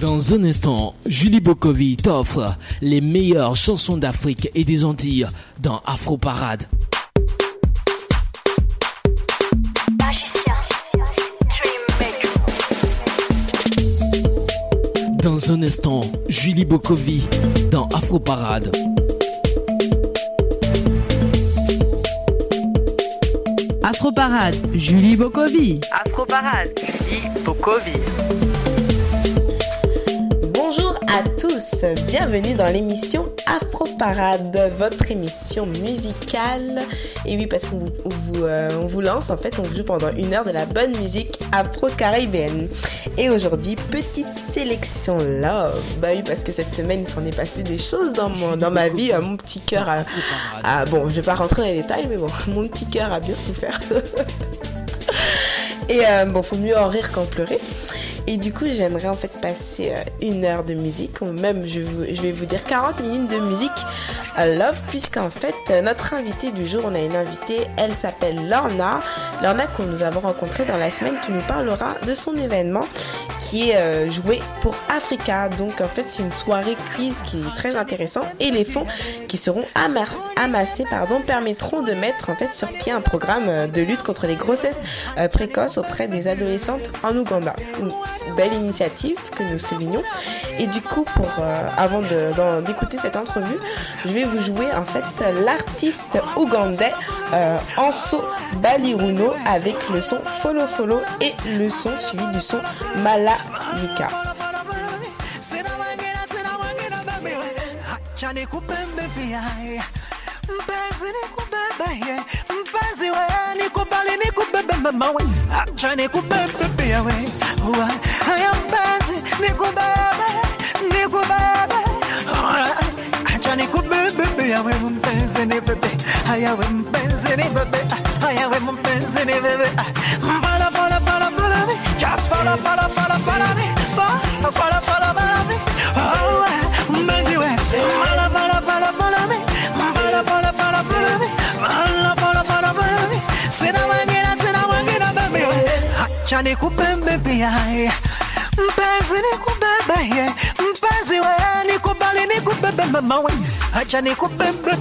Dans un instant, Julie Bokovi t'offre les meilleures chansons d'Afrique et des Antilles dans Afro Parade. Dans un instant, Julie Bokovi dans Afro Parade. Afro Parade, Julie Bokovi. Afro Parade, Julie Bokovi. Bonjour à tous, bienvenue dans l'émission Afro Parade, votre émission musicale. Et oui, parce qu'on vous, vous, euh, on vous lance, en fait, on vous joue pendant une heure de la bonne musique afro-caribéenne. Et aujourd'hui, petite sélection love. Bah oui, parce que cette semaine, il s'en est passé des choses dans, mon, dans ma vie. Mon petit cœur a, a- Bon, je vais pas rentrer dans les détails, mais bon, mon petit cœur a bien souffert. Et euh, bon, faut mieux en rire qu'en pleurer. Et du coup, j'aimerais en fait passer euh, une heure de musique, ou même je, vais vous dire 40 minutes de musique à Love, puisqu'en fait, euh, notre invitée du jour, on a une invitée, elle s'appelle Lorna. Lorna que nous avons rencontrée dans la semaine, qui nous parlera de son événement qui est euh, joué pour Africa. Donc en fait, c'est une soirée quiz qui est très intéressant et les fonds qui seront amassés pardon, permettront de mettre en fait sur pied un programme euh, de lutte contre les grossesses euh, précoces auprès des adolescentes en Ouganda. Belle initiative que nous soulignons. Et du coup, pour euh, avant d'écouter cette entrevue, je vais vous jouer en fait l'artiste ougandais euh, Anso Baliruno avec le son Follow Follow et le son suivi du son Malayika. Mpenzi nikubebe eh. mpenzi we nikubali nikubebe mama we. Acha nikubebe pia we. Haya mpenzi nikubebe nikubebe. Acha nikubebe pia we mpenzi ni bebe haya we mpenzi ni bebe haya we mpenzi ni bebe acha nikubebe mpenzi nikubebe mpenzi we nikubali nikubebe mama we. Acha nikubebe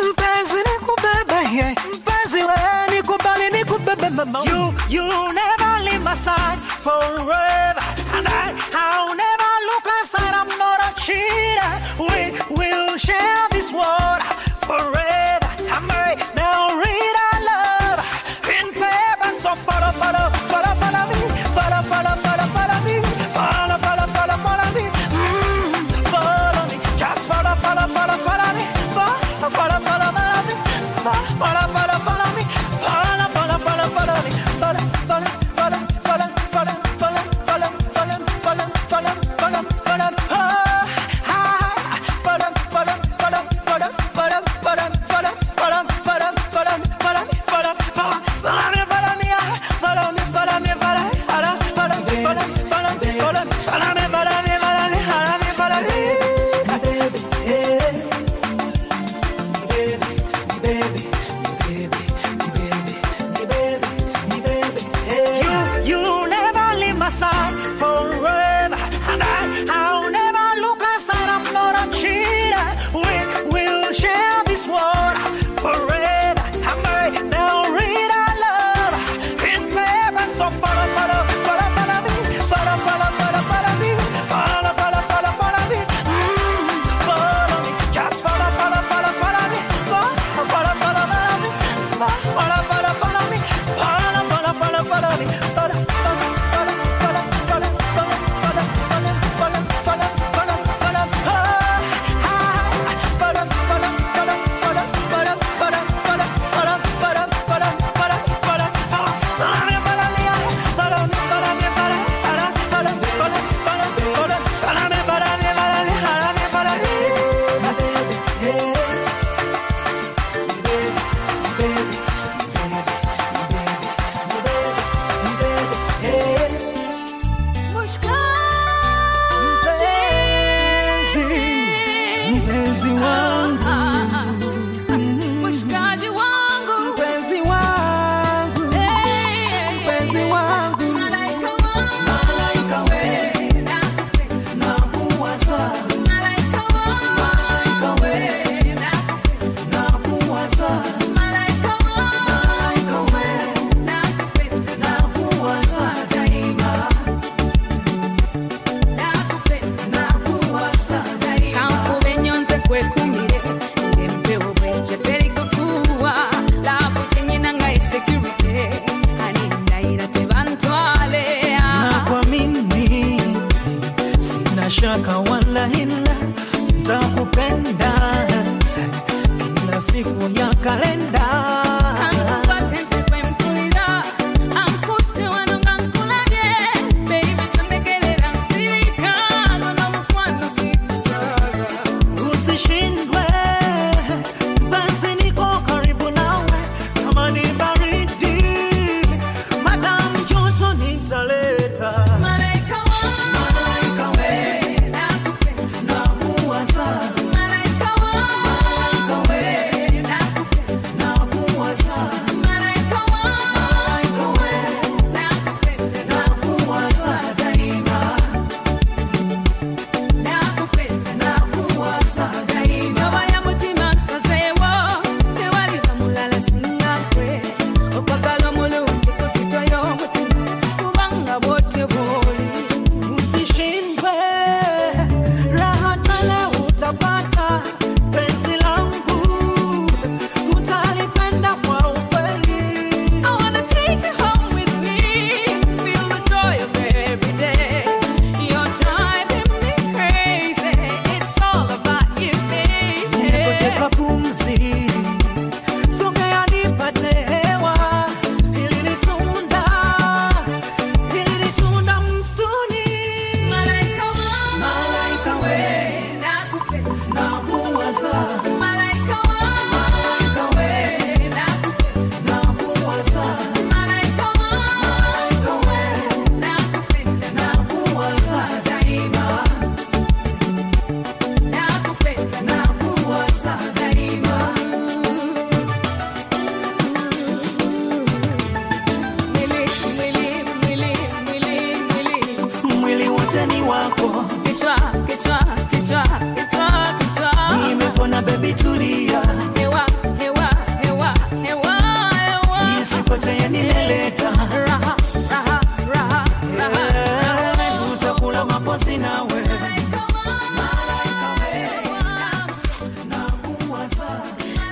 mpenzi nikubebe mpenzi we nikubali nikubebe mama you you never leave my side forever. And I I'll never look aside. I'm not a cheater. We will share this world forever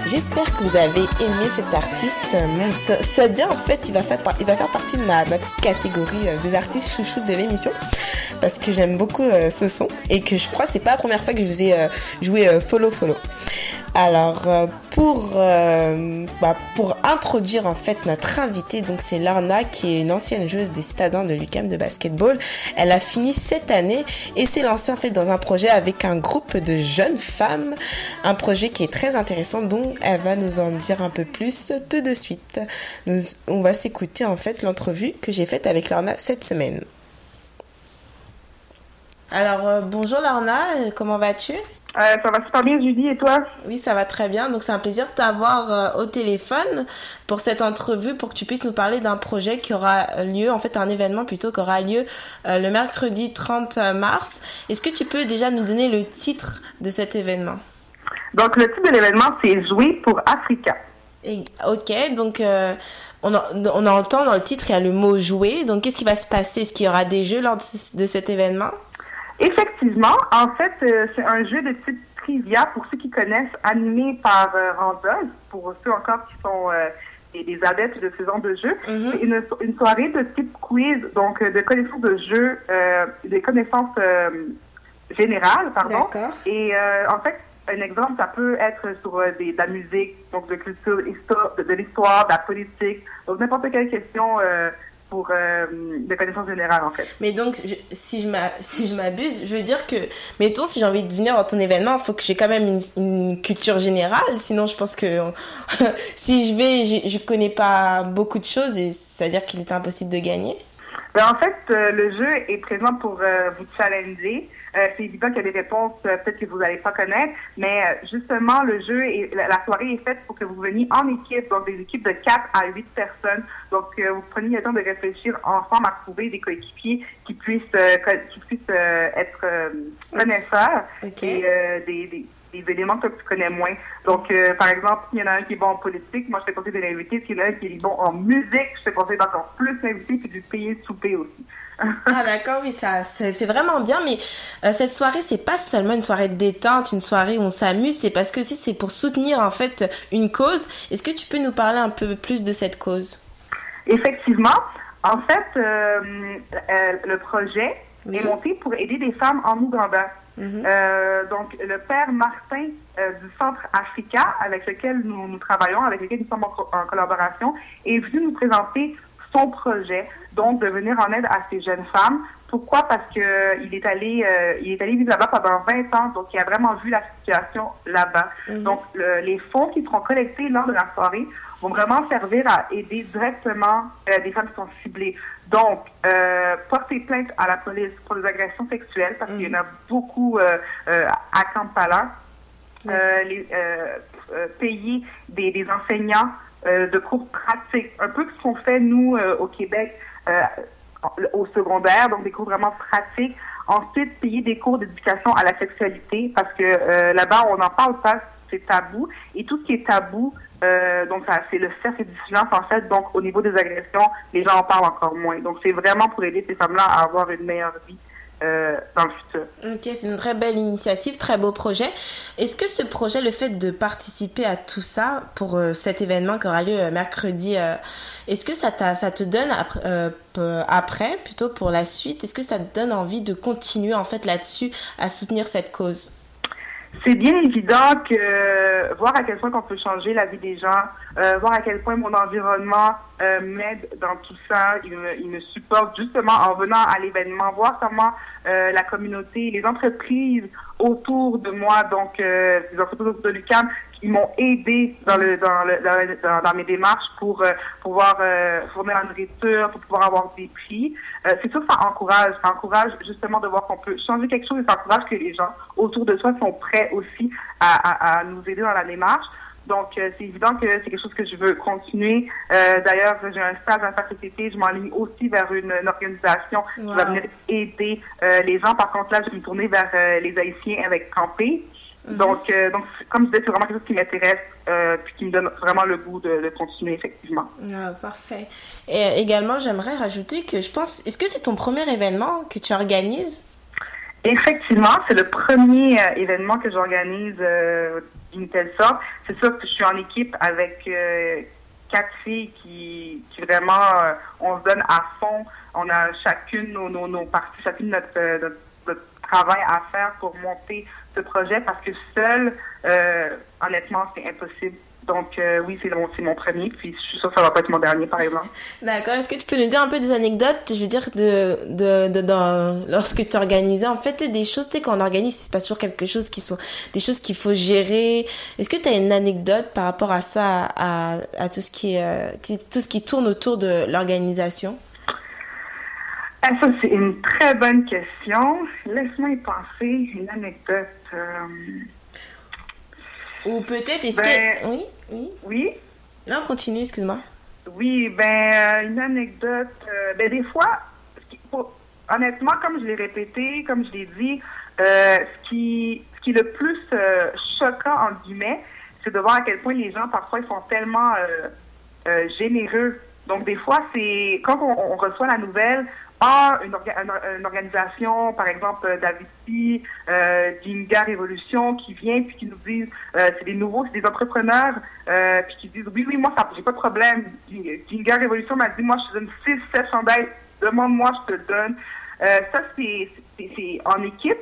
J'espère que vous avez aimé cet artiste. Ça, en fait, il va faire, il va faire partie de ma, petite catégorie euh, des artistes chouchous de l'émission parce que j'aime beaucoup euh, ce son et que je crois que c'est pas la première fois que je vous ai euh, joué Follow Follow. Alors euh, pour euh, bah, pour introduire en fait notre invitée, donc c'est Lorna qui est une ancienne joueuse des Citadins de l'UQAM de basketball. Elle a fini cette année et s'est lancée en fait dans un projet avec un groupe de jeunes femmes, un projet qui est très intéressant dont elle va nous en dire un peu plus tout de suite. On va s'écouter en fait l'entrevue que j'ai faite avec Lorna cette semaine. Alors euh, bonjour Lorna, comment vas-tu? Euh, ça va super bien, Julie, et toi? Oui, ça va très bien. Donc, c'est un plaisir de t'avoir euh, au téléphone pour cette entrevue, pour que tu puisses nous parler d'un projet qui aura lieu, en fait, un événement plutôt qui aura lieu euh, le mercredi 30 mars. Est-ce que tu peux déjà nous donner le titre de cet événement? Donc, le titre de l'événement, c'est Jouer pour Africa. Et- Ok, donc euh, on, en- on entend dans le titre, il y a le mot jouer. Donc, qu'est-ce qui va se passer? Est-ce qu'il y aura des jeux lors de, ce- de cet événement? Effectivement, en fait, euh, c'est un jeu de type trivia pour ceux qui connaissent, animé par euh, Randolph, pour ceux encore qui sont euh, des, des adeptes de ce genre de jeu. Mhm. C'est une, une soirée de type quiz, donc euh, de connaissances de jeu, euh, des connaissances euh, générales, pardon. Et euh, en fait, un exemple, ça peut être sur des, de la musique, donc de culture, histoire, de, de l'histoire, de la politique, donc n'importe quelle question euh, pour euh, de connaissances générales, en fait. Mais donc, je- si je je m'abuse, je veux dire que, mettons, si j'ai envie de venir dans ton événement, il faut que j'ai quand même une, culture générale. Sinon, je pense que si je vais, j'ai- je connais pas beaucoup de choses et c'est-à-dire qu'il est impossible de gagner. Ben, en fait, euh, le jeu est présent pour euh, vous challenger. Euh, c'est évident qu'il y a des réponses euh, peut-être que vous n'allez pas connaître, mais euh, justement, le jeu et la, la soirée est faite pour que vous veniez en équipe, donc des équipes de 4 à 8 personnes. Donc, euh, vous preniez le temps de réfléchir ensemble à trouver des coéquipiers qui puissent euh, qui puissent euh, être euh, connaisseurs Ok. et euh, des, des, des éléments que tu connais moins. Donc, euh, par exemple, s'il y en a un qui est bon en politique, moi, je fais conseiller de l'inviter. S'il y en a un qui est bon en musique, je fais conseiller d'encore plus l'inviter puis du payer le souper aussi. Ah d'accord, oui, ça, c'est vraiment bien. Mais euh, cette soirée, c'est pas seulement une soirée de détente, une soirée où on s'amuse. C'est parce que si c'est pour soutenir en fait une cause. Est-ce que tu peux nous parler un peu plus de cette cause? Effectivement. En fait, euh, le projet est monté pour aider des femmes en Ouganda. Euh, donc, le père Martin euh, du Centre Africa, avec lequel nous, nous travaillons, avec lequel nous sommes en, co- en collaboration, est venu nous présenter son projet, donc de venir en aide à ces jeunes femmes. Pourquoi? Parce que euh, il est allé, euh, il est allé vivre là-bas pendant 20 ans, donc il a vraiment vu la situation là-bas. Donc, le- les fonds qui seront collectés lors de la soirée vont vraiment servir à aider directement euh, des femmes qui sont ciblées. Donc, euh, porter plainte à la police pour des agressions sexuelles, parce qu'il y en a beaucoup euh, euh, à Kampala. Les, euh, euh, payer des, des enseignants de cours pratiques, un peu ce qu'on fait nous au Québec au secondaire, donc des cours vraiment pratiques. Ensuite, payer des cours d'éducation à la sexualité, parce que là-bas, on n'en parle pas, c'est tabou. Et tout ce qui est tabou, euh, donc c'est le cercle du silence en fait. Donc au niveau des agressions, les gens en parlent encore moins. Donc c'est vraiment pour aider ces femmes-là à avoir une meilleure vie euh, dans le futur. Ok, c'est une très belle initiative, très beau projet. Est-ce que ce projet, le fait de participer à tout ça pour euh, cet événement qui aura lieu euh, mercredi, est-ce que ça, ça te donne après, après, plutôt pour la suite, est-ce que ça te donne envie de continuer en fait là-dessus à soutenir cette cause? C'est bien évident que euh, voir à quel point qu'on peut changer la vie des gens, euh, voir à quel point mon environnement euh, m'aide dans tout ça, il me, il me supporte justement en venant à l'événement, voir comment euh, la communauté, les entreprises autour de moi, donc euh, les entreprises autour de l'UQAM, qui m'ont aidé dans le dans le dans, le- dans- dans mes démarches pour euh, pouvoir euh, fournir la nourriture, pour pouvoir avoir des prix. Euh, c'est sûr que ça encourage, ça encourage justement de voir qu'on peut changer quelque chose et ça encourage que les gens autour de soi sont prêts aussi à, à, à nous aider dans la démarche. Donc, euh, c'est évident que c'est quelque chose que je veux continuer. Euh, D'ailleurs, j'ai un stage à faire cet été. Je m'enligne aussi vers une, une organisation qui va venir aider euh, les gens. Par contre, là, je vais me tourner vers euh, les Haïtiens avec Campé. Donc, euh, donc, comme je disais, c'est vraiment quelque chose qui m'intéresse euh, puis qui me donne vraiment le goût de, de continuer, effectivement. Ah, Parfait. Et euh, également, j'aimerais rajouter que je pense, est-ce que c'est ton premier événement que tu organises? Effectivement, c'est le premier euh, événement que j'organise d'une telle sorte. C'est sûr que je suis en équipe avec quatre filles qui, qui vraiment, on se donne à fond. On a chacune nos, nos, nos parties, chacune notre, notre travail à faire pour monter ce projet parce que seul, euh, honnêtement, c'est impossible. Donc euh, oui, c'est mon, c'est mon premier, puis je suis sûre que ça va pas être mon dernier, par exemple. D'accord. Est-ce que tu peux nous dire un peu des anecdotes, je veux dire, de, de, de, dans- lorsque tu organisais, en fait, des choses, tu sais, quand on organise, se passe toujours quelque chose qui sont, des choses qu'il faut gérer. Est-ce que tu as une anecdote par rapport à ça, à, à tout ce qui euh, tout ce qui tourne autour de l'organisation? Ah, ça, c'est une très bonne question. Laisse-moi y penser. Une anecdote. euh, Ou peut-être, est-ce Ben- que, oui, oui. Oui, Non, continue, excuse-moi. oui, ben, euh, une anecdote. euh, ben, des fois, pour- honnêtement, comme je l'ai répété, comme je l'ai dit, ce, qui, ce qui est le plus choquant, en guillemets, c'est de voir à quel point les gens, parfois, ils sont tellement généreux. Donc, des fois, c'est quand on, on reçoit la nouvelle, ah, une, orga- une- organisation, par exemple, euh, Daviti, euh, Ginga Révolution, qui vient puis qui nous disent, euh, c'est des nouveaux, c'est des entrepreneurs, euh, puis qui disent, oui, oui, moi, ça, j'ai pas de problème. Ginga Révolution m'a dit, moi, je te donne 6, 7 chandails, demande-moi, je te donne. Euh, ça, c'est, en équipe.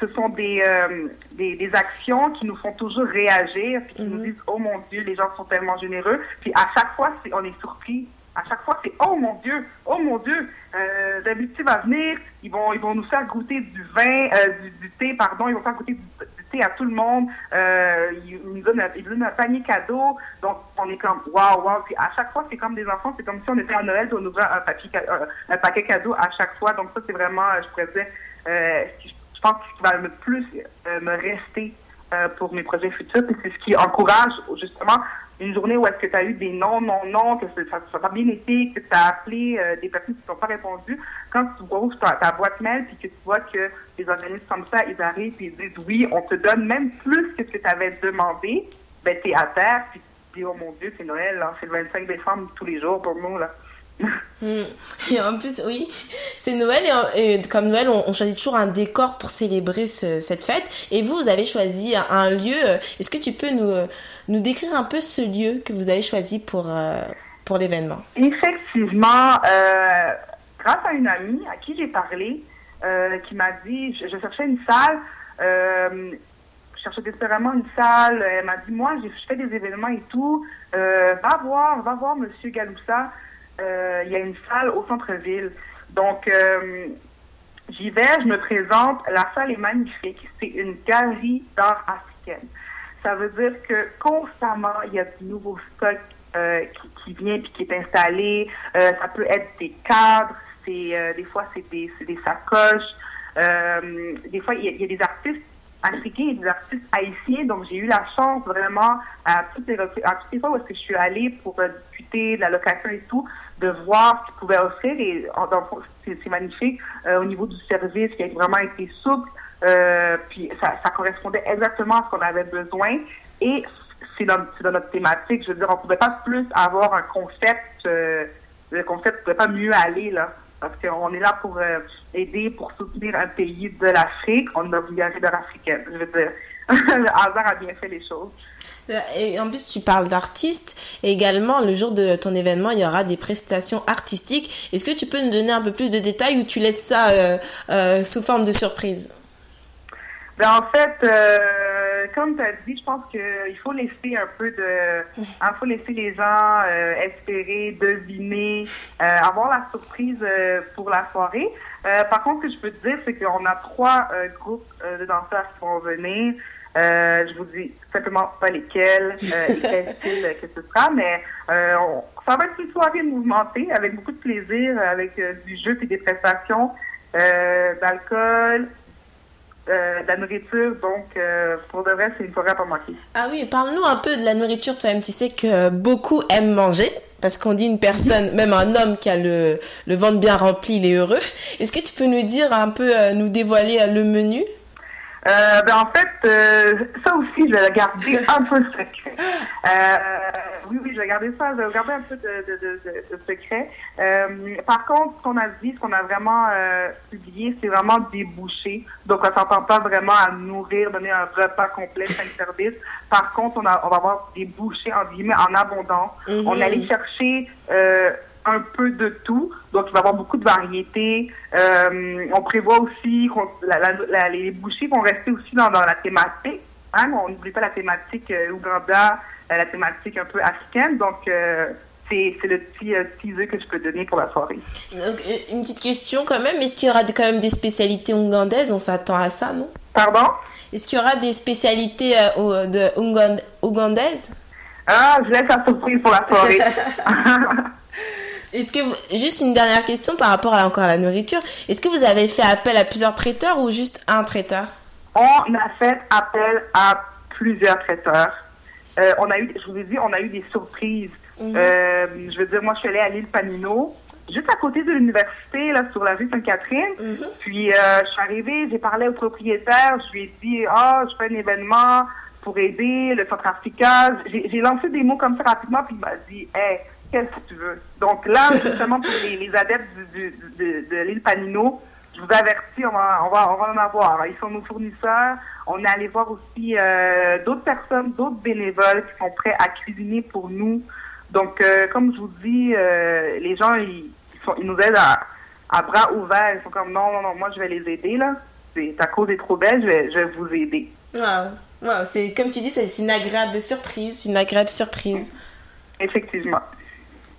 Ce sont des, euh, des, des actions qui nous font toujours réagir, puis qui nous disent, oh mon Dieu, les gens sont tellement généreux. Puis à chaque fois, c'est, on est surpris. À chaque fois, c'est oh mon Dieu, oh mon Dieu, euh, Daviti va venir, ils vont, ils vont nous faire goûter du vin, euh, du, du thé, pardon, ils vont faire goûter du, thé à tout le monde. Euh, ils, nous donnent, un- ils donnent un panier cadeau, donc on est comme waouh waouh. Puis à chaque fois, c'est comme des enfants, c'est comme si on était à Noël, on ouvrait un papier, euh, un paquet cadeau à chaque fois. Donc ça, c'est vraiment, euh, je pourrais dire, euh, je pense que va le plus euh, me rester euh, pour mes projets futurs, c'est ce qui encourage justement une journée où est-ce que tu as eu des non, non, non, que ça n'a pas bien été, que tu as appelé euh, des personnes qui ne t'ont pas répondu. Quand tu ouvres ta, ta boîte mail puis que tu vois que les organismes comme ça, ils arrivent et ils disent oui, on te donne même plus que ce que tu avais demandé, ben tu es à terre puis tu dis oh mon Dieu, c'est Noël, là, c'est le 25 décembre tous les jours pour nous. là. Hmm. Et en plus, oui, c'est Noël et, comme Noël, on, choisit toujours un décor pour célébrer ce- cette fête. Et vous, vous avez choisi un, lieu. euh, Est-ce que tu peux nous, euh, nous décrire un peu ce lieu que vous avez choisi pour, euh, pour l'événement? Effectivement, grâce à une amie à qui j'ai parlé, qui m'a dit, je, cherchais une salle, je cherchais désespérément une salle. Elle m'a dit, moi, je fais des événements et tout. Va voir, va voir Monsieur Galoussa. Euh, il y a une salle au centre-ville. Donc, euh, j'y vais, je me présente. La salle est magnifique. C'est une galerie d'art africaine. Ça veut dire que constamment, il y a du nouveau stock euh, qui, qui vient puis qui est installé. Euh, ça peut être des cadres, c'est des fois c'est des, des sacoches. Des fois, il y, a, il y a des artistes africains et des artistes haïtiens. Donc, j'ai eu la chance vraiment à toutes les, à toutes les fois où est-ce que je suis allée pour discuter de la location et tout, de voir ce qu'ils pouvaient offrir. Et dans le fond, c'est magnifique euh, au niveau du service qui a vraiment été souple. Euh, puis ça, ça correspondait exactement à ce qu'on avait besoin. Et c'est dans, dans notre thématique. Je veux dire, on ne pouvait pas plus avoir un concept. euh, le concept pouvait pas mieux aller là. Parce qu'on est là pour euh, aider, pour soutenir un pays de l'Afrique. On a voulu arriver africaine. Je veux dire, le hasard a bien fait les choses. Et en plus, tu parles d'artistes. Et également, le jour de ton événement, il y aura des prestations artistiques. Est-ce que tu peux nous donner un peu plus de détails ou tu laisses ça euh, euh, sous forme de surprise? Ben, en fait, euh, comme tu as dit, je pense qu'il faut laisser un peu de. Il faut laisser les gens euh, espérer, deviner, euh, avoir la surprise euh, pour la soirée. Par contre, ce que je peux te dire, c'est qu'on a trois groupes de danseurs qui vont venir. Euh, je vous dis simplement pas lesquels euh, et quel style que ce sera, mais euh, on- ça va être une soirée mouvementée avec beaucoup de plaisir, avec du jeu et des prestations, d'alcool, euh, de la nourriture. Donc, euh, pour de vrai, c'est une à pas manquer. Ah oui, parle-nous un peu de la nourriture toi-même. Tu sais que beaucoup aiment manger. Parce qu'on dit une personne, même un homme qui a le, le ventre bien rempli, il est heureux. Est-ce que tu peux nous dire un peu, euh, nous dévoiler le menu? Euh, ben, en fait, euh, ça aussi, je vais le garder un peu secret. Euh, oui, oui, je vais garder ça, je vais garder un peu de, de, de, de- secret. Euh, par contre, ce qu'on a dit, ce qu'on a vraiment euh, publié, c'est vraiment des bouchées. Donc, on s'entend pas vraiment à nourrir, donner un repas complet, cinq services. Par contre, on, a, on va avoir des bouchées, en guillemets, en abondance. Mhm. On allait chercher... Un peu de tout. Donc, il va y avoir beaucoup de variétés. Euh, on prévoit aussi qu'on la, la- la- les bouchées vont rester aussi dans, dans la thématique. Hein? On n'oublie pas la thématique euh, Ouganda, euh, la thématique un peu africaine. Donc, euh, c'est le petit euh, teaser que je peux donner pour la soirée. Donc, Une petite question quand même. Est-ce qu'il y aura quand même des spécialités ougandaises? On s'attend à ça, non? Pardon? Est-ce qu'il y aura des spécialités de Ougand- ougandaises? Ah, je laisse la surprise pour la soirée. Est-ce que vous- juste une dernière question par rapport à encore à la nourriture. Est-ce que vous avez fait appel à plusieurs traiteurs ou juste un traiteur? On a fait appel à plusieurs traiteurs. Euh, on a eu, je vous ai dit, on a eu des surprises. Mhm. Euh, je veux dire, moi, je suis allée à l'île Panino, juste à côté de l'université, là, sur la rue Sainte-Catherine. Mhm. Puis, euh, je suis arrivée, j'ai parlé au propriétaire, je lui ai dit, ah, je fais un événement pour aider le centre j'ai lancé des mots comme ça rapidement, puis il m'a dit, hey, qu'est-ce que tu veux? Donc là, justement, pour les, les adeptes du, du- de, de l'île Panino, je vous avertis, on va, on va, on va en avoir. Ils sont nos fournisseurs. On est allé voir aussi euh, d'autres personnes, d'autres bénévoles qui sont prêts à cuisiner pour nous. Donc, euh, comme je vous dis, euh, les gens, ils, ils sont, ils nous aident à, à bras ouverts. Ils sont comme, non, non, non, moi, je vais les aider, là. Ta cause est trop belle, je vais, je vais vous aider. Wow. Wow, c'est comme tu dis, c'est une agréable surprise, une agréable surprise. Effectivement.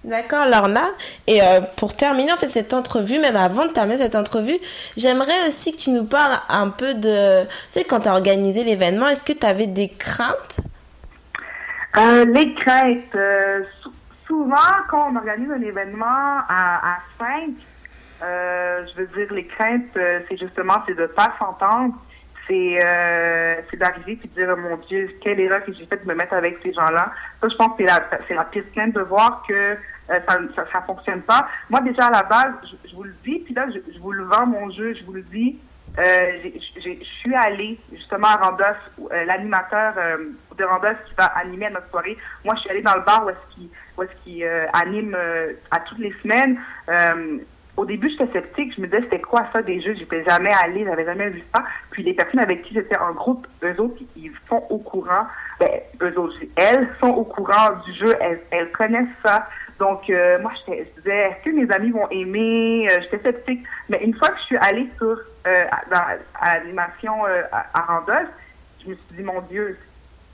D'accord, Lorna. Et euh, pour terminer en fait cette entrevue, même avant de terminer cette entrevue, j'aimerais aussi que tu nous parles un peu de, tu sais, quand tu as organisé l'événement, est-ce que tu avais des craintes? Euh, les craintes. euh, sou- souvent, quand on organise un événement à, à 5, euh, je veux dire, les craintes, euh, c'est justement, c'est de pas s'entendre. C'est euh, c'est d'arriver et de dire, oh mon Dieu, quelle erreur que j'ai faite de me mettre avec ces gens-là. Ça, je pense que c'est la, la pire crainte de voir que euh, ça, ça, ça fonctionne pas. Moi, déjà, à la base, je, vous le dis, puis là, je, vous le vends, mon jeu, je vous le dis, euh, je suis allée justement à Randos, l'animateur de Randos qui va animer notre soirée. Moi, je suis allée dans le bar où est-ce qu'il euh, anime à toutes les semaines. Au début, j'étais sceptique. Je me disais, c'était quoi ça des jeux? J'étais jamais allée, j'avais jamais vu ça. Puis les personnes avec qui j'étais en groupe, eux autres, ils sont au courant. Ben, eux autres, elles sont au courant du jeu. Elles, elles connaissent ça. Donc, euh, moi, je disais, est-ce que mes amis vont aimer? Euh, j'étais sceptique. Mais une fois que je suis allée sur euh, dans, à l'animation euh, à, à Randolph, je me suis dit, mon Dieu,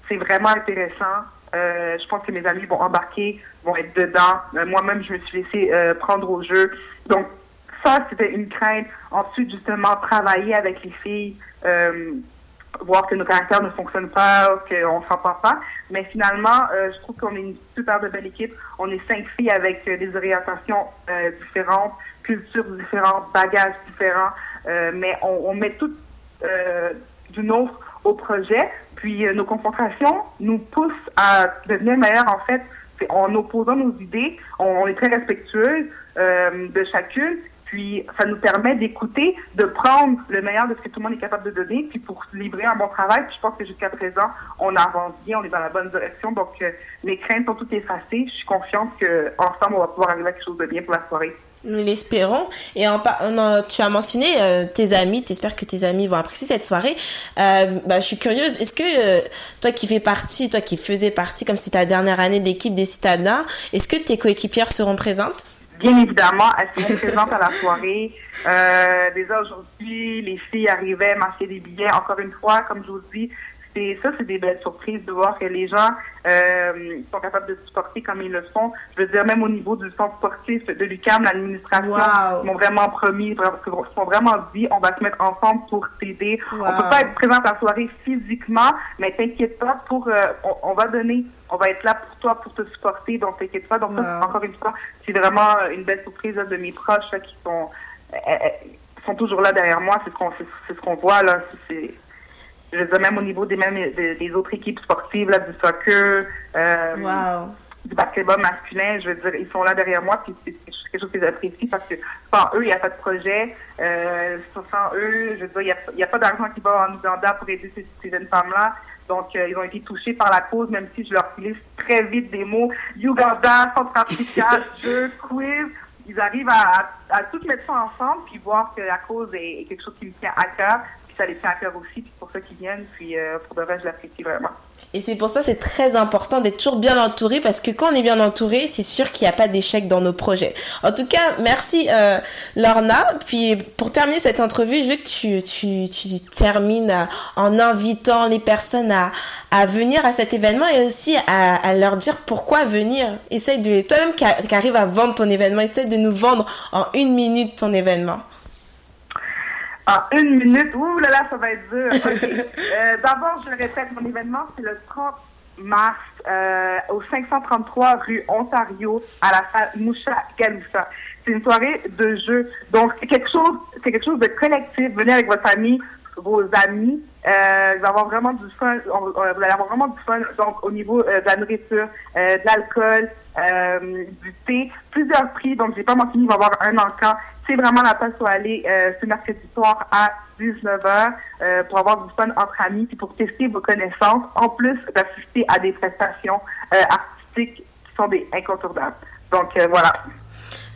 c'est vraiment intéressant. Euh, je pense que mes amis vont embarquer, vont être dedans. Euh, Moi-même, je me suis laissée euh, prendre au jeu. Donc, ça, c'était une crainte. Ensuite, justement, travailler avec les filles, voir que nos caractères ne fonctionnent pas, qu'on s'entend pas. Mais finalement, je trouve qu'on est une super belle équipe. On est cinq filles avec des orientations différentes, cultures différentes, bagages différents. Mais on, met tout euh, du nôtre au projet. Puis euh, nos confrontations nous poussent à devenir meilleurs en fait en opposant nos idées. On, on est très respectueux euh, de chacune. Puis ça nous permet d'écouter, de prendre le meilleur de ce que tout le monde est capable de donner, puis pour livrer un bon travail. Puis je pense que jusqu'à présent, on avance bien, on est dans la bonne direction. Donc euh, mes craintes sont toutes effacées. Je suis confiante qu'ensemble, on va pouvoir arriver à quelque chose de bien pour la soirée. Nous l'espérons. Et en, en- tu as mentionné euh, tes amis. T'espères que tes amis vont apprécier cette soirée. Euh, bah, je suis curieuse. Est-ce que euh, toi qui fais partie, toi qui faisais partie, comme c'est ta dernière année de l'équipe des Citadins, est-ce que tes coéquipières seront présentes? Bien évidemment, elles seront présentes à la soirée. Euh, déjà aujourd'hui, les filles arrivaient, m'achetaient des billets. Encore une fois, comme je vous dis, c'est ça, c'est des belles surprises de voir que les gens euh, sont capables de supporter comme ils le font. Je veux dire, même au niveau du centre sportif de l'UQAM, l'administration Wow. m'ont vraiment promis, se sont vraiment dit, on va se mettre ensemble pour t'aider. Wow. On peut pas être présent à la soirée physiquement, mais t'inquiète pas, pour, euh, on, on va donner, on va être là pour toi, pour te supporter, donc t'inquiète pas. Donc ça, encore une fois, c'est vraiment une belle surprise là, de mes proches là, qui sont, euh, sont toujours là derrière moi. C'est ce qu'on, ce qu'on voit là. C'est- je veux dire, même au niveau des même des, des autres équipes sportives là, du soccer, euh, Wow. du basketball masculin, je veux dire, ils sont là derrière moi, puis c'est quelque chose que j'apprécie parce que sans eux, il n'y a pas de projet. Euh, sans eux, je veux dire, il n'y a, pas d'argent qui va en Ouganda pour aider ces, ces jeunes femmes-là. Donc, euh, ils ont été touchés par la cause, même si je leur glisse très vite des mots. Uganda, Centrafrica, jeu, quiz. Ils arrivent à, à, à tout mettre ça ensemble, puis voir que la cause est, est quelque chose qui me tient à cœur, ça les tient à cœur aussi, puis pour ça qu'ils viennent, puis euh, pour de vrai, je l'apprécie vraiment. Et c'est pour ça c'est très important d'être toujours bien entouré parce que quand on est bien entouré, c'est sûr qu'il n'y a pas d'échec dans nos projets. En tout cas, merci euh, Lorna. Puis pour terminer cette entrevue, je veux que tu, tu, tu termines euh, en invitant les personnes à, à venir à cet événement et aussi à, leur dire pourquoi venir. Essaye de toi-même qui, qui à vendre ton événement, essaye de nous vendre en une minute ton événement. En une minute, ouh là là, ça va être dur. Euh, D'abord, je le répète, mon événement, c'est le 30 mars euh, au 533 rue Ontario à la salle Moucha Galoussa. C'est une soirée de jeu. Donc, c'est quelque chose, c'est quelque chose de collectif. Venez avec votre famille, vos amis. Euh, vous allez avoir vraiment du fun. on- Vous allez avoir vraiment du fun. Donc, au niveau euh, de la nourriture, euh, de l'alcool, euh, du thé, plusieurs prix. Donc, j'ai pas mentionné, il va y avoir un encamp. C'est vraiment la place où aller euh, ce mercredi soir à 19h euh, pour avoir du fun entre amis puis pour tester vos connaissances, en plus d'assister à des prestations artistiques qui sont des incontournables. Donc, voilà.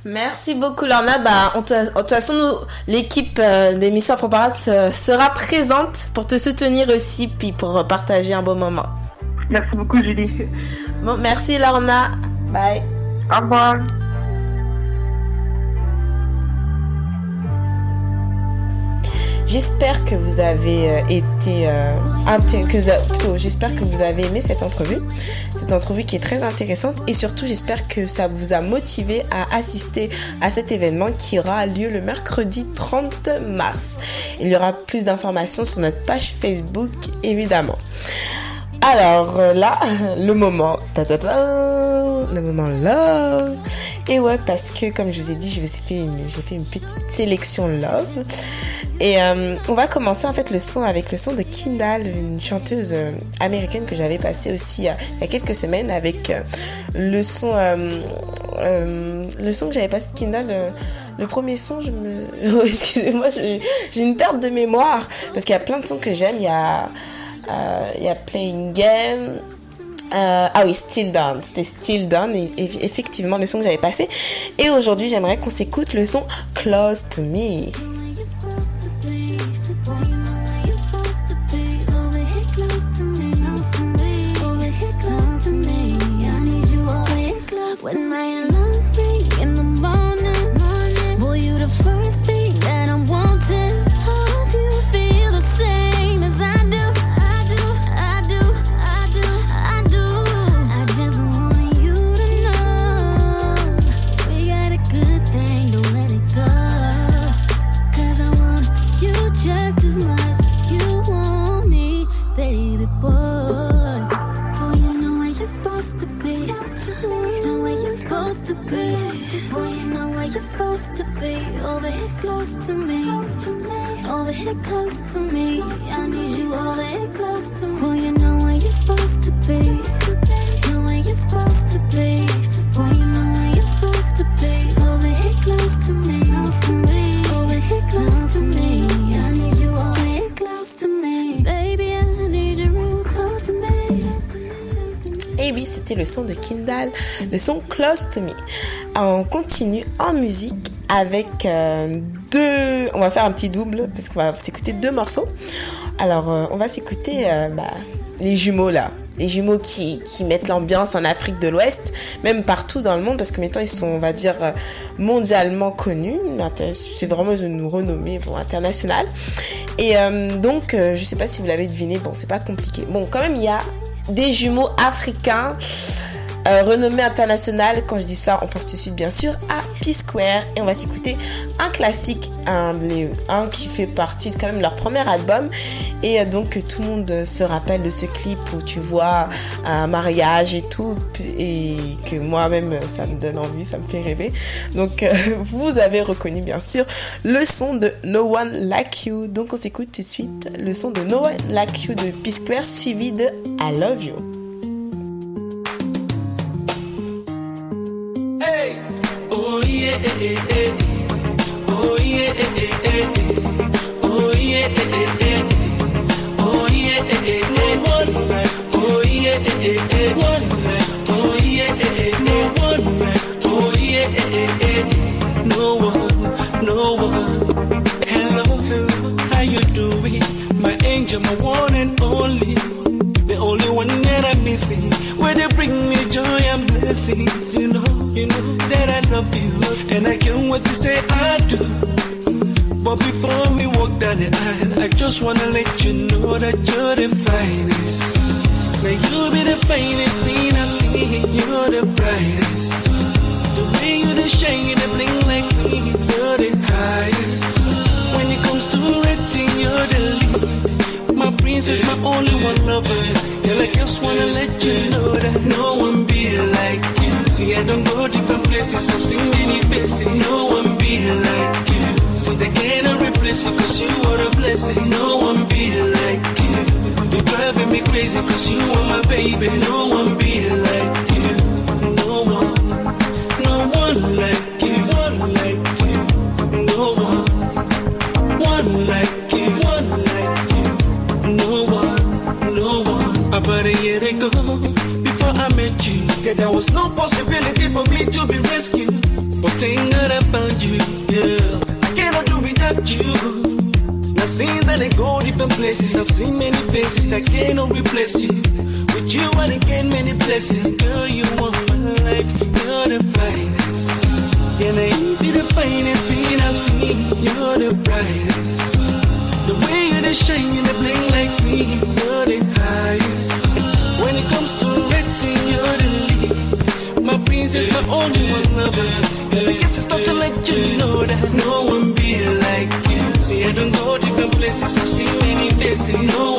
Merci beaucoup Lorna. Bah, en, tout- en toute façon, nous, l'équipe euh, d'émission Afro Parade se- sera présente pour te soutenir aussi, puis pour partager un beau moment. Merci beaucoup, Julie. Bon, merci Lorna. Bye. Au revoir. J'espère que vous avez euh, été euh, plutôt, j'espère que vous avez aimé cette entrevue, cette entrevue qui est très intéressante et surtout j'espère que ça vous a motivé à assister à cet événement qui aura lieu le mercredi 30 mars. Il y aura plus d'informations sur notre page Facebook évidemment. Alors euh, là, le moment, ta ta ta, le moment love. Et ouais, parce que comme je vous ai dit, je vous ai fait une, j'ai fait une petite sélection love. Et euh, on va commencer en fait le son avec le son de Kindle, une chanteuse euh, américaine que j'avais passé aussi euh, il y a quelques semaines avec le son, le son que j'avais passé de Kindle. le premier son, je me, Oh, excusez-moi, j'ai une perte de mémoire parce qu'il y a plein de sons que j'aime. Il y a, il y a Playing Game. Euh, ah oui, Still Done. C'était Still et effectivement le son que j'avais passé. Et aujourd'hui, j'aimerais qu'on s'écoute le son Close to Me. Here close to me. I need you over here close to me. Boy, you know where you're supposed to be. Know where you're supposed to be. Boy, you know where you're supposed to be. Over here close to me. Close to me. Over here close to me. I need you over here close to me. Baby, I need you real close to me. Et oui, c'était le son de Kindle, le son Close to Me. On continue en musique avec euh, On va faire un petit double parce qu'on va s'écouter deux morceaux. Alors, euh, on va s'écouter euh, bah, les jumeaux là. Les jumeaux qui, mettent l'ambiance en Afrique de l'Ouest, même partout dans le monde, parce que maintenant ils sont, on va dire, euh, mondialement connus. C'est vraiment une renommée internationale. Et donc, je sais pas si vous l'avez deviné, bon, c'est pas compliqué. Bon, quand même, il y a des jumeaux africains euh, renommés internationales. Quand je dis ça, on pense tout de suite, bien sûr, à P-Square. Et on va s'écouter un classique, un, qui fait partie de quand même leur premier album. Et euh, donc, tout le monde se rappelle de ce clip où tu vois un mariage et tout. Et que moi-même, ça me donne envie, ça me fait rêver. Donc, euh, vous avez reconnu, bien sûr, le son de No One Like You. Donc, on s'écoute tout de suite le son de No One Like You de P-Square suivi de I Love You. Angel, my one and only. That I'm. Where they bring me joy and blessings. You know, you know that I love you. And I can't wait to say I do. But before we walk down the aisle, I just wanna let you know that you're the finest. Now you be the finest thing I've seen. You're the brightest. The way you the shine, the bling like me. You're the highest. When it comes to rating, you're the lead. Princess, my only one lover. Girl, I just wanna let you know that no one be like you. See, I don't go different places, I've seen many faces. No one be like you. See, they cannot replace you, cause you are a blessing. No one be like you. You're driving me crazy, cause you are my baby. No one be like you. Places, I've seen many faces that cannot replace you. With you, I gain many blessings. Girl, you are my life, you're the finest. Now you be the finest thing I've seen. You're the brightest. The way you the shine, you the bling like me. You're the highest. When it comes to rating, you're the lead. My princess, my only one lover. And I guess it's not to let you know that no see no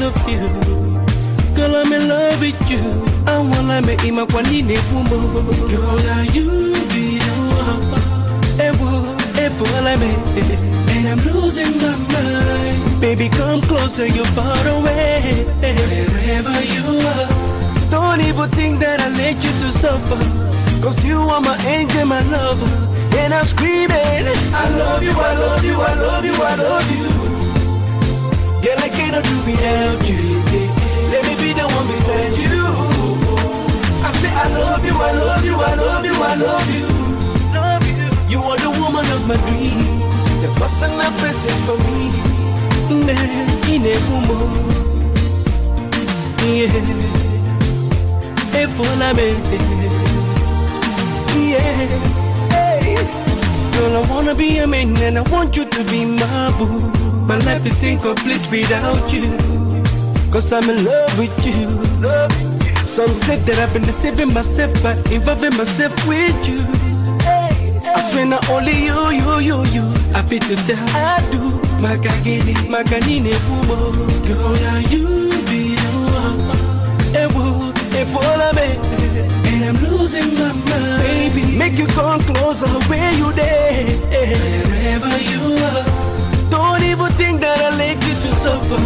eyes off you. Girl, I'm in love with you. I wanna make him a kwanini woman. Girl, now you be the one. Ewo, ewo, I And I'm losing my mind. Baby, come closer, you're far away. Wherever you are. Don't even think that I let you to suffer. Cause you are my angel, my lover. And I'm screaming, I love you, I love you, I love you, I love you. I cannot do without you. Let me be the one beside you. I say, I love you, I love you, I love you, I love you. You are the woman of my dreams. The person I'm pressing for me. In a woman. Yeah. If all I'm Yeah. Hey. Girl, I wanna be a man and I want you to be my boo. My life is incomplete without you. Cause I'm in love with you. Some said that I've been deceiving myself by involving myself with you. I swear not only you, you, you, you. I fit to tell I do. Makagini, makanini, umo. Girl, you be the one. Ewo, efola me. And I'm losing my mind. Baby, make you come closer where you there. Wherever you are. Let you to suffer.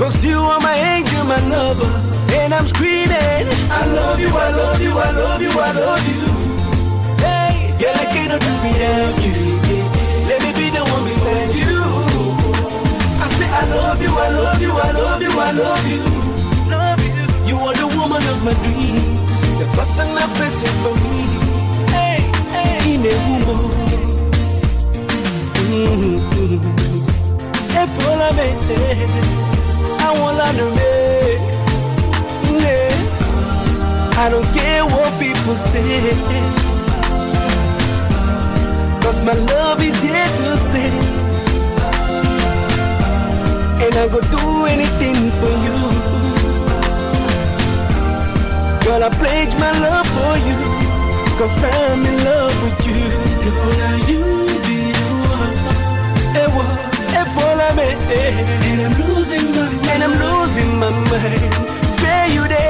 Cause you are my angel, my lover. And I'm screaming, I love you, I love you, I love you, I love you. Hey, girl, I cannot do without you. Let me be the one beside you. I say, I love you, I love you, I love you, I love you. You are the woman of my dreams. The person I'm pressing for me. Say. Cause my love is here to stay. And I go do anything for you. Girl, I pledge my love for you. Cause I'm in love with you. Girl, now you the one. Eh, ewa, ewa, eh, me. Eh, and I'm losing my mind. And I'm losing my mind. Where you there?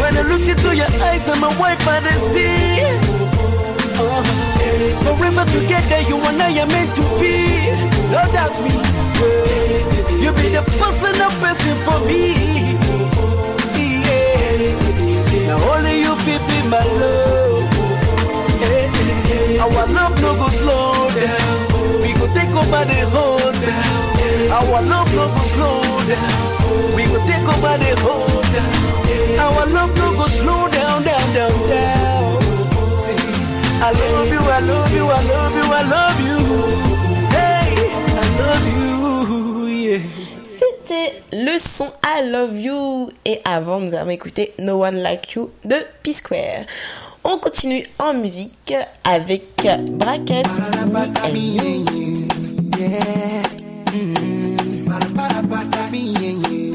When I look into your eyes, I'm a wife by the sea. Forever together, you and I are meant to be. No doubt me. You be the person I'm pressing for me. Yeah. Now only you feel be my love. Our love no go slow down. We go take over the whole town. Our love no go slow down. We go take over the whole town. Our love no go slow down, down, down, down. See, I love you, I love you, I love you, I love you. Hey, I love you, yeah. C'était le son I Love You. Et avant, nous avons écouté No One Like You de P-Square. On continue en musique avec Bracket, Me and You.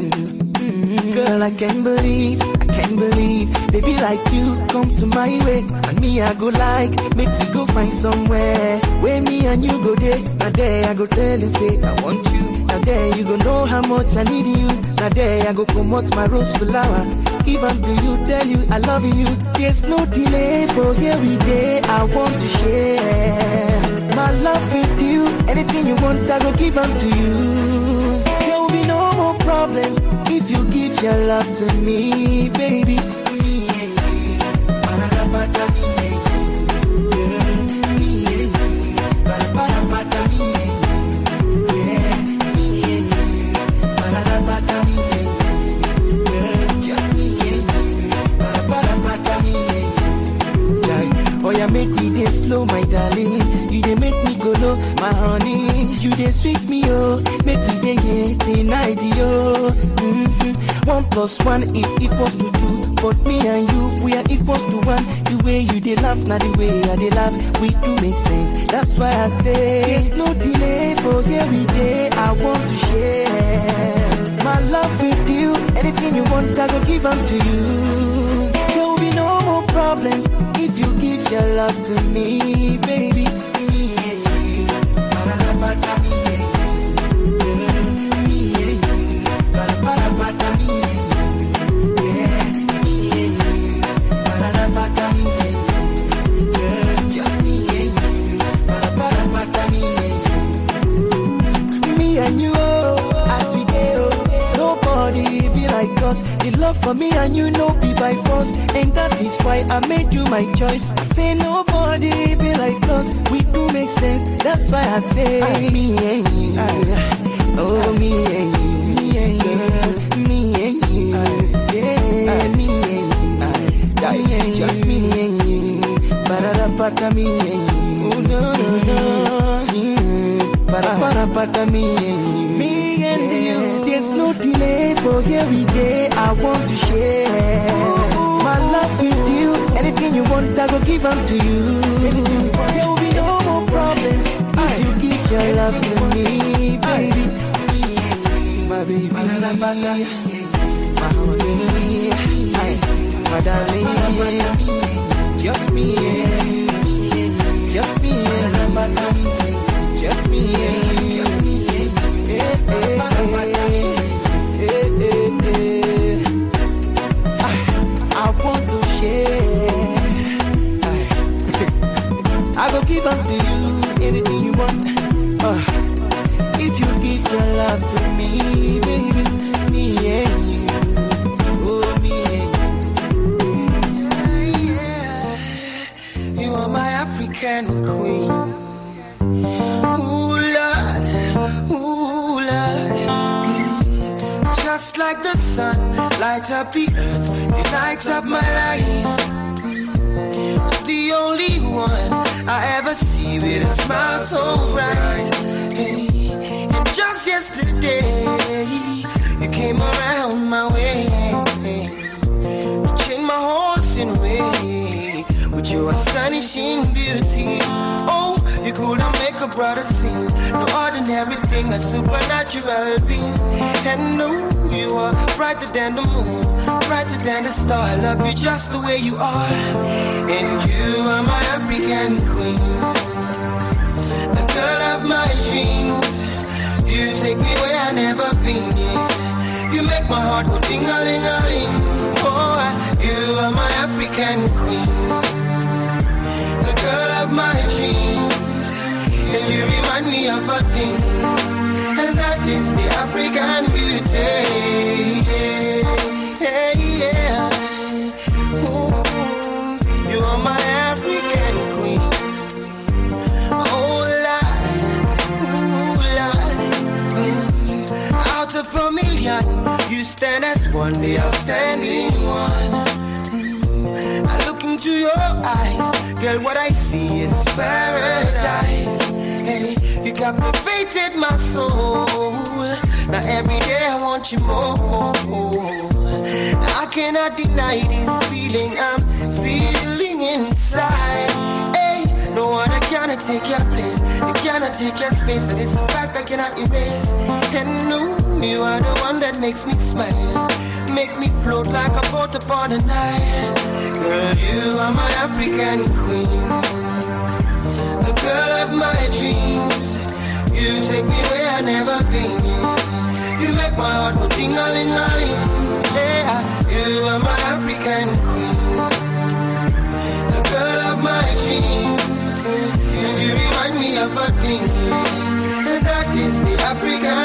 Mm-hmm. Girl, I can't believe, I can't believe, baby like you come to my way. I me I go like, make we go find somewhere where me and you go there. Now there I go tell you say I want you. Now there you go know how much I need you. Now there I go out my rose flower. Give 'em to you, tell you I love you. There's no delay for every day. I want to share my love with you. Anything you want, I go give 'em to you. There will be no more problems if you give your love to me, baby. Me and you. Ba-da-da-ba-da, me and you. Girl, me and you. Ba-da-ba-da-ba-da, me and you. Yeah, me and you. Ba-da-da-ba-da, me and you. Girl, just me and you. Ba-da-ba-da-ba-da, me and you. Yeah. Oh yeah, make me dey flow, my darling. Dey make me go low, my honey. You dey sweet me, oh. Make me dey here tonight, yo. Mm-hmm. One plus one is equals to two. But me and you, we are equals to one. The way you dey laugh, not the way I dey laugh, we do make sense. That's why I say there's no delay for every day. I want to share my love with you. Anything you want, I go give 'em to you. There will be no more problems if you give your love to me, baby. The love for me and you know be by force, and that is why I made you my choice. I say nobody be like us. We do make sense. That's why I say me and you. Oh, me and you. Me and you. Me and you. Yeah, me and you. Me and just me and you. Me and you. Oh, no, no, no. Ba-da-ba-da-ba-da, me and you. Delay for every day. I want to share my love with you. Anything you want, I go give 'em to you. There will be no more problems if you give your love to me, baby. My baby, my honey, my darling. Just me and you, just me just me go give up to you anything you want. Uh, if you give your love to me, baby, me and you. Oh, me and you. Yeah. You are my African queen. Ooh, Lord, ooh, Lord. Just like the sun, light up the earth, you light up my life. With a smile so bright. Hey, and just yesterday, you came around my way. You changed my horse in way with your astonishing beauty. Oh, you couldn't make a brother sing. No ordinary thing, a supernatural being. And no, you are brighter than the moon, brighter than the star. I love you just the way you are. And you are my African queen, dreams. You take me where I never been. Yeah. You make my heart go ding a ling a stand as one, the outstanding one. Mm. I look into your eyes, girl, what I see is paradise. Hey, you captivated my soul. Now every day I want you more. I cannot deny this feeling I'm feeling inside. Hey, no one cannot take your place. You cannot take your space. That is a fact I cannot erase. And no, you are the one that makes me smile. make me float like a boat upon the Nile. Girl, you are my African queen, the girl of my dreams. You take me where I've never been. You make my heart go ding a ling a ling. Yeah, you are my African queen, the girl of my dreams. And you remind me of a thing, and that is the African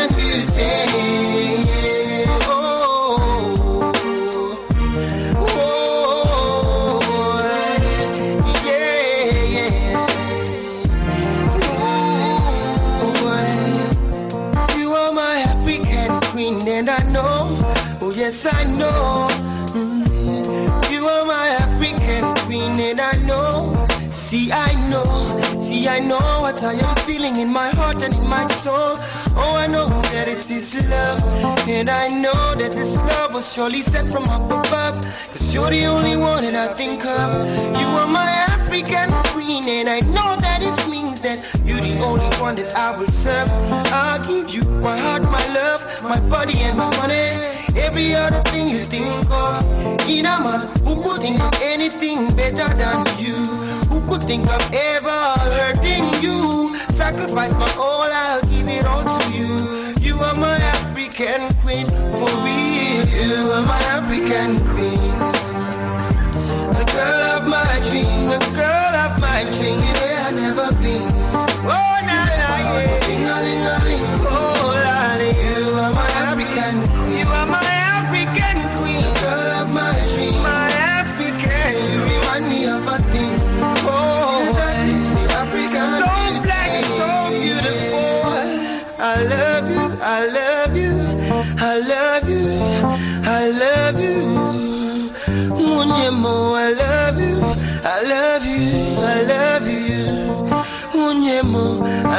my soul. Oh, I know that it's His love, and I know that this love was surely sent from up above. Cause you're the only one that I think of. You are my African queen, and I know that it means that you're the only one that I will serve. I'll give you my heart, my love, my body, and my money. Every other thing you think of. In a man who could think of anything better than you. Who could think of ever you? Sacrifice my all, I'll give it all to you. You are my African queen, for real. You are my African queen.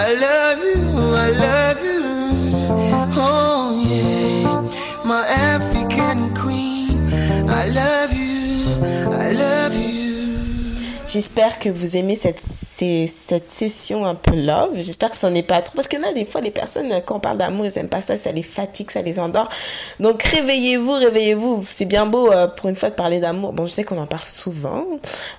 Hello. J'espère que vous aimez cette, cette session un peu love. J'espère que ça n'est pas trop. Parce que là, des fois, les personnes, quand on parle d'amour, ils aiment pas ça, ça les fatigue, ça les endort. Donc, réveillez-vous, réveillez-vous. C'est bien beau, euh, pour une fois, de parler d'amour. Bon, je sais qu'on en parle souvent.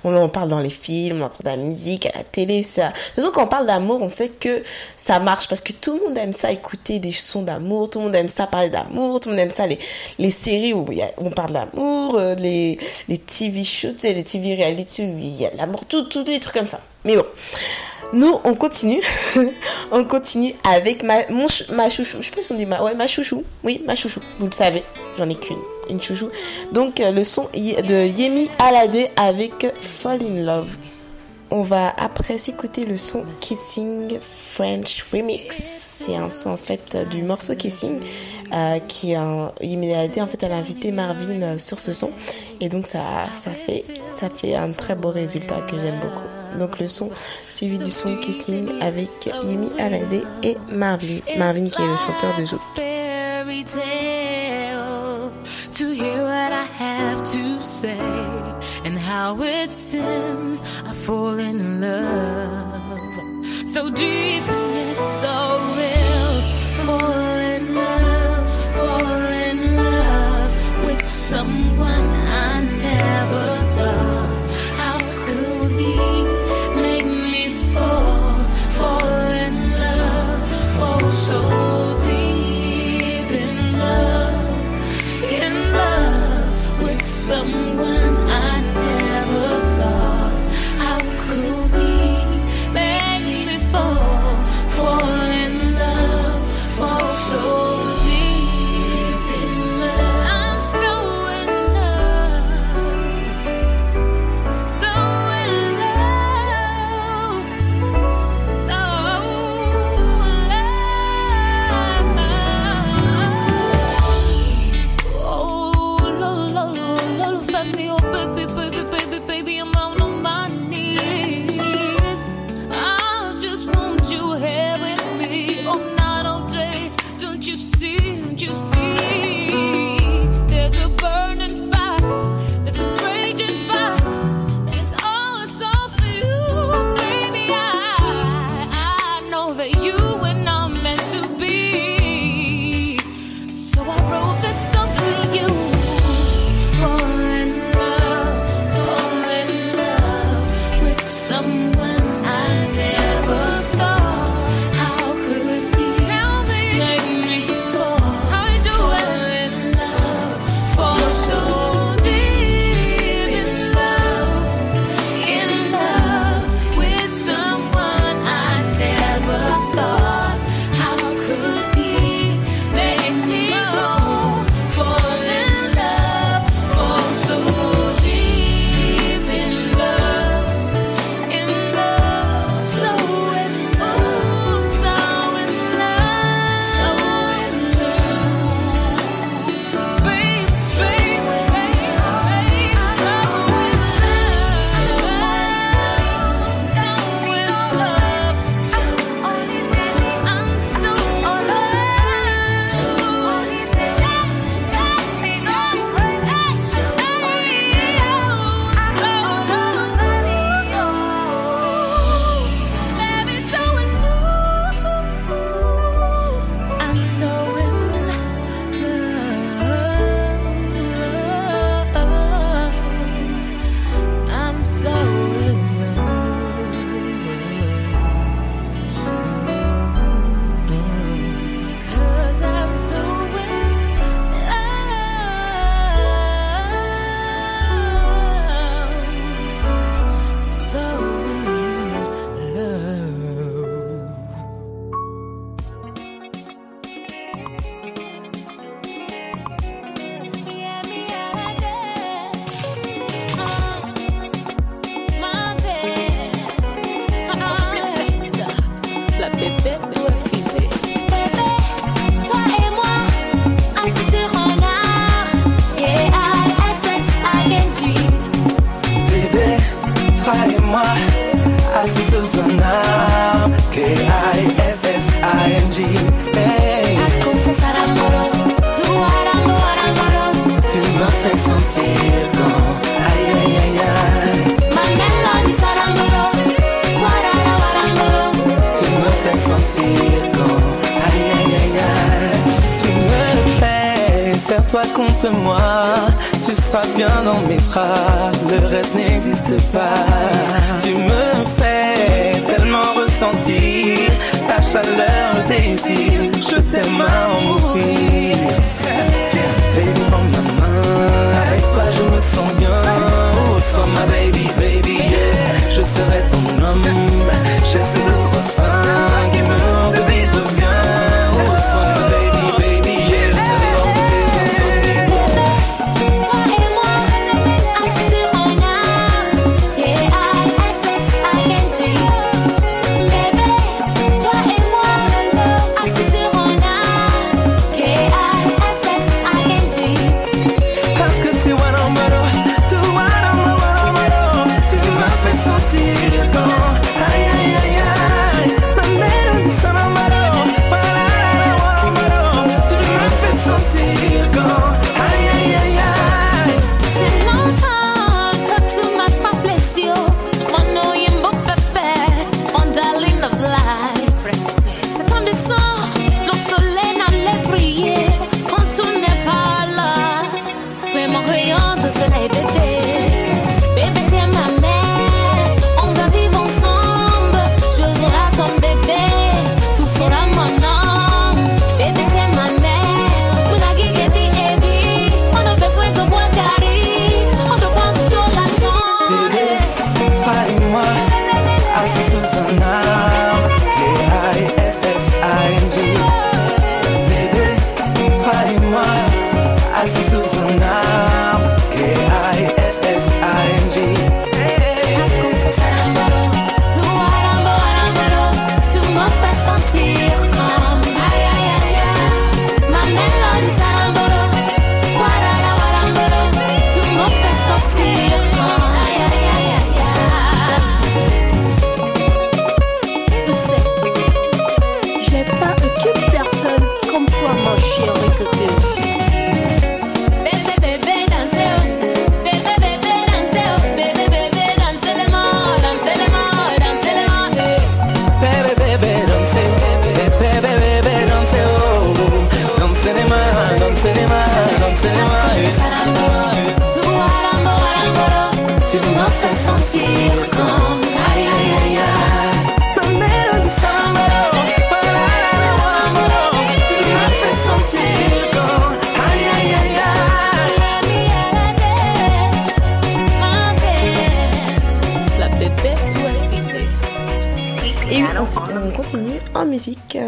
On en parle dans les films, on en parle dans la musique, à la télé, ça. De toute quand on parle d'amour, on sait que ça marche. Parce que tout le monde aime ça, écouter des chansons d'amour. Tout le monde aime ça, parler d'amour. Tout le monde aime ça, les, les séries où y a- où on parle d'amour, euh, les, les TV tu sais, les TV reality où il y a tout, tous les trucs comme ça. Mais bon. Nous, on continue. on continue avec ma, mon, ma chouchou. Je sais pas si on dit ma, ouais, ma chouchou. Oui, ma chouchou. Vous le savez. J'en ai qu'une. Une chouchou. Donc, euh, le son de Yemi Alade avec Fall in Love. On va après s'écouter le son Kissing French Remix. C'est un son en fait du morceau Kissing euh, qui a Alade en fait a invité Marvin euh, sur ce son et donc ça ça fait ça fait un très beau résultat que j'aime beaucoup. Donc le son suivi du son Kissing avec Yemi Alade et Marvin. Marvin qui est le chanteur de Zouk. How it seems I fall in love. So deep yet so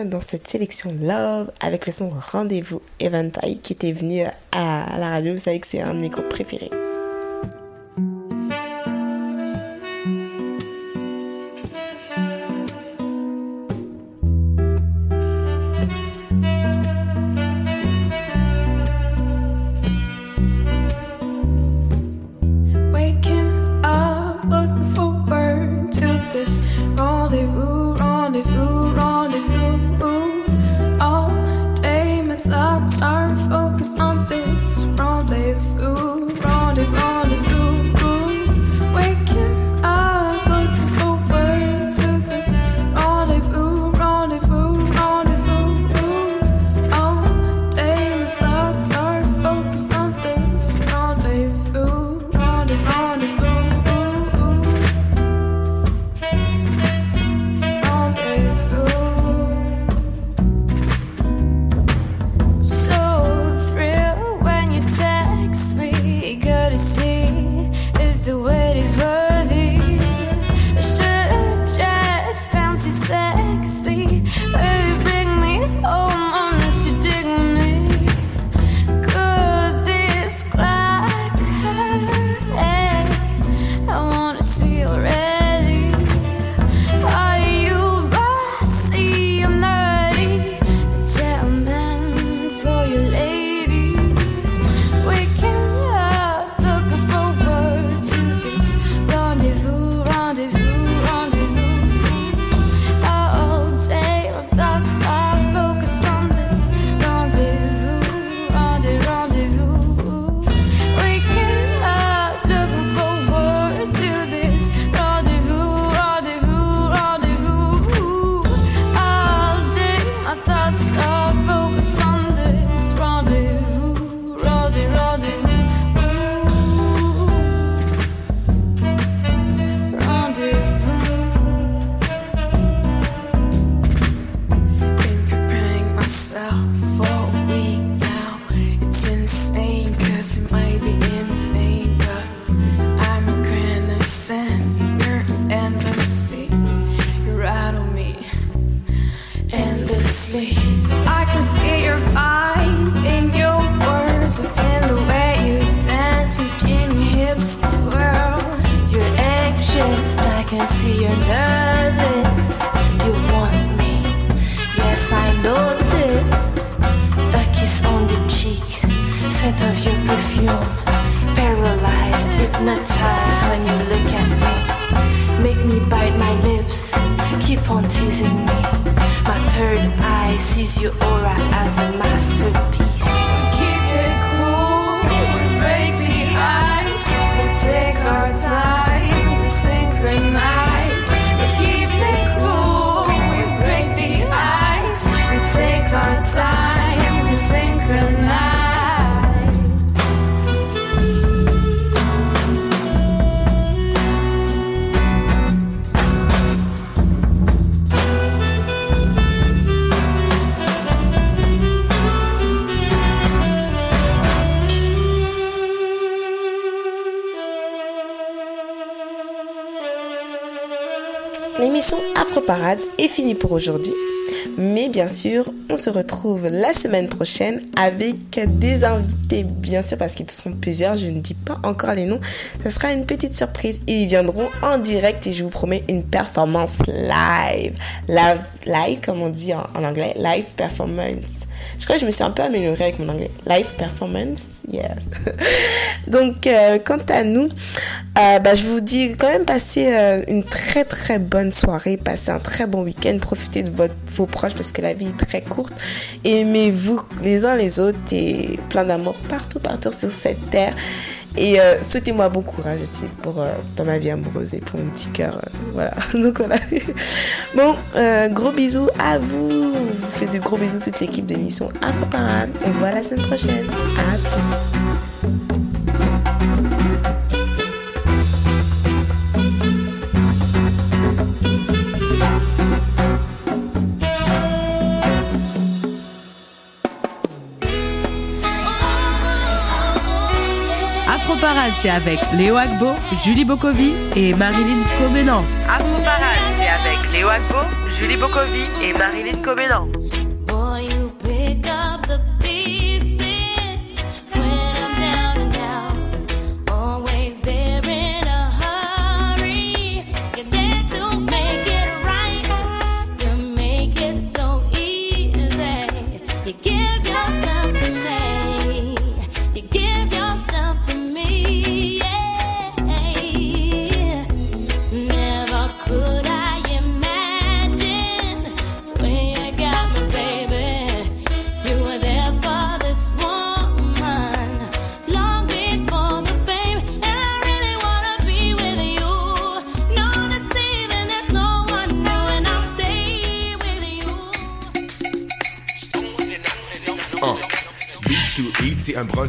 dans cette sélection Love avec le son Rendez-vous Eventide qui était venu à la radio. Vous savez que c'est un de mes groupes préférés. Parade est finie pour aujourd'hui. Mais bien sûr, on se retrouve la semaine prochaine avec des invités, bien sûr, parce qu'ils seront plusieurs. Je ne dis pas encore les noms. Ce sera une petite surprise. Ils viendront en direct et je vous promets une performance live. Live, comme on dit en, en anglais. Live performance. Je crois que je me suis un peu améliorée avec mon anglais. Live performance, yeah. Donc, euh, quant à nous, euh, bah, je vous dis quand même passer euh, une très très bonne soirée, passer un très bon week-end, profitez de votre, vos proches parce que la vie est très courte. Aimez-vous les uns les autres et plein d'amour partout, partout sur cette terre. Et euh, souhaitez-moi bon courage aussi pour euh, dans ma vie amoureuse et pour mon petit cœur. euh, voilà. Donc voilà. bon, gros bisous à vous. On vous fait de gros bisous toute l'équipe de l'émission Afro Parade. On se voit la semaine prochaine. À plus. Afro Parade, c'est avec Léo Agbo, Julie Bokovi et Marilyn Coménan. Afro Parade, c'est avec Léo Agbo, Julie Bokovi et Marilyn Coménan.